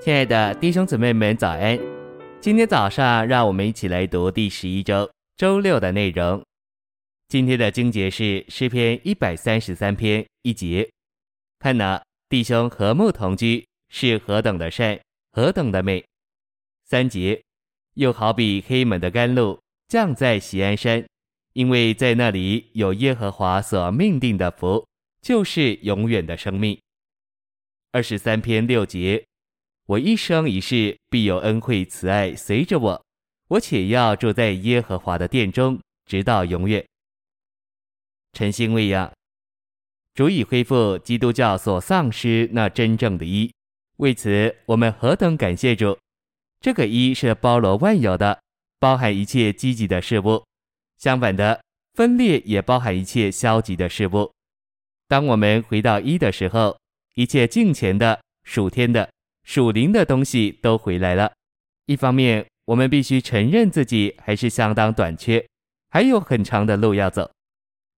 亲爱的弟兄姊妹们，早安！今天早上，让我们一起来读第十一周周六的内容。今天的经节是诗篇一百三十三篇一节。看呐，弟兄和睦同居，是何等的善，何等的美！三节，又好比黑门的甘露降在锡安山，因为在那里有耶和华所命定的福，就是永远的生命。二十三篇六节。我一生一世必有恩惠慈爱随着我，我且要住在耶和华的殿中，直到永远。晨星喂养，主已恢复基督教所丧失那真正的一，为此我们何等感谢主！这个一是包罗万有的，包含一切积极的事物；相反的，分裂也包含一切消极的事物。当我们回到一的时候，一切敬虔的、属天的。属灵的东西都回来了。一方面，我们必须承认自己还是相当短缺，还有很长的路要走；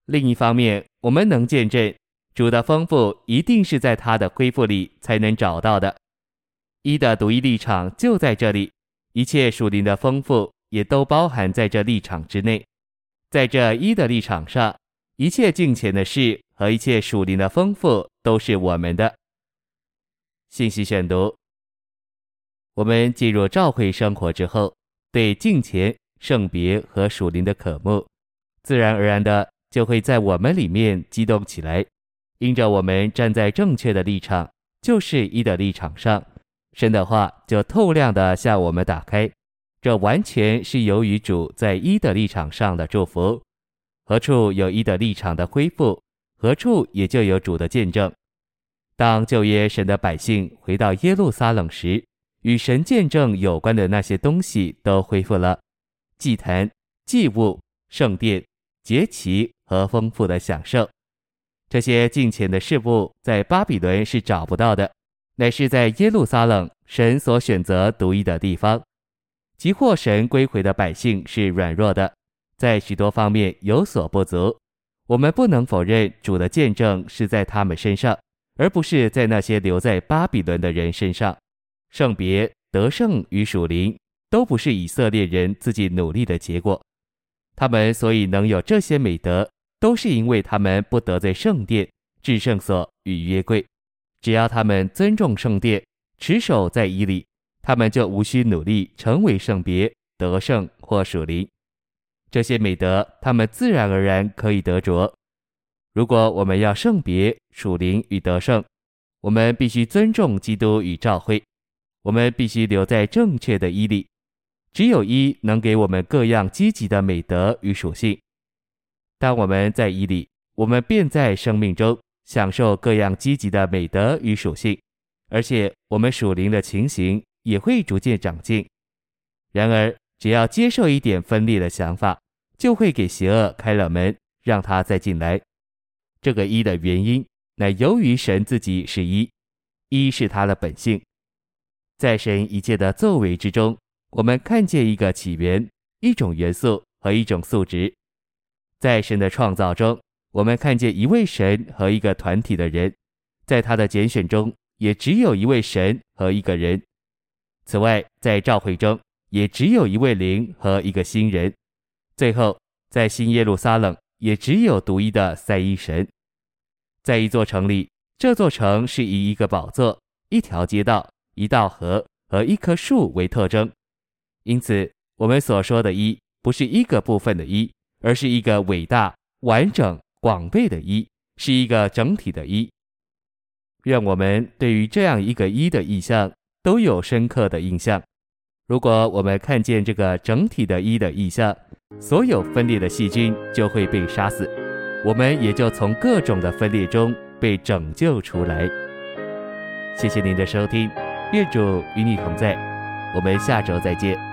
另一方面，我们能见证主的丰富一定是在他的恢复里才能找到的。一的独一立场就在这里，一切属灵的丰富也都包含在这立场之内。在这一的立场上，一切敬虔的事和一切属灵的丰富都是我们的。信息选读。我们进入教会生活之后，对敬虔、圣别和属灵的渴慕，自然而然的就会在我们里面激动起来。因着我们站在正确的立场，就是一的立场上，神的话就透亮的向我们打开。这完全是由于主在一的立场上的祝福。何处有一的立场的恢复，何处也就有主的见证。当旧约神的百姓回到耶路撒冷时，与神见证有关的那些东西都恢复了，祭坛、祭物、圣殿、节期和丰富的享受。这些近前的事物在巴比伦是找不到的，乃是在耶路撒冷神所选择独一的地方。即或神归回的百姓是软弱的，在许多方面有所不足。我们不能否认主的见证是在他们身上，而不是在那些留在巴比伦的人身上。圣别、得胜与属灵都不是以色列人自己努力的结果，他们所以能有这些美德，都是因为他们不得罪圣殿、至圣所与约柜。只要他们尊重圣殿，持守在伊里，他们就无需努力成为圣别、得胜或属灵。这些美德，他们自然而然可以得着。如果我们要圣别、属灵与得胜，我们必须尊重基督与教会。我们必须留在正确的一里，只有一能给我们各样积极的美德与属性。当我们在一里，我们便在生命中享受各样积极的美德与属性，而且我们属灵的情形也会逐渐长进。然而，只要接受一点分裂的想法，就会给邪恶开了门，让他再进来。这个一的原因，乃由于神自己是一，一是他的本性。在神一切的作为之中，我们看见一个起源、一种元素和一种素质。在神的创造中，我们看见一位神和一个团体的人；在他的拣选中，也只有一位神和一个人。此外，在召会中，也只有一位灵和一个新人。最后，在新耶路撒冷，也只有独一的赛一神。在一座城里，这座城是以一个宝座、一条街道。一道河和一棵树为特征，因此我们所说的一不是一个部分的一，而是一个伟大、完整、广备的一，是一个整体的一。愿我们对于这样一个一的意象都有深刻的印象。如果我们看见这个整体的一的意象，所有分裂的细菌就会被杀死，我们也就从各种的分裂中被拯救出来。谢谢您的收听。愿主与你同在，我们下周再见。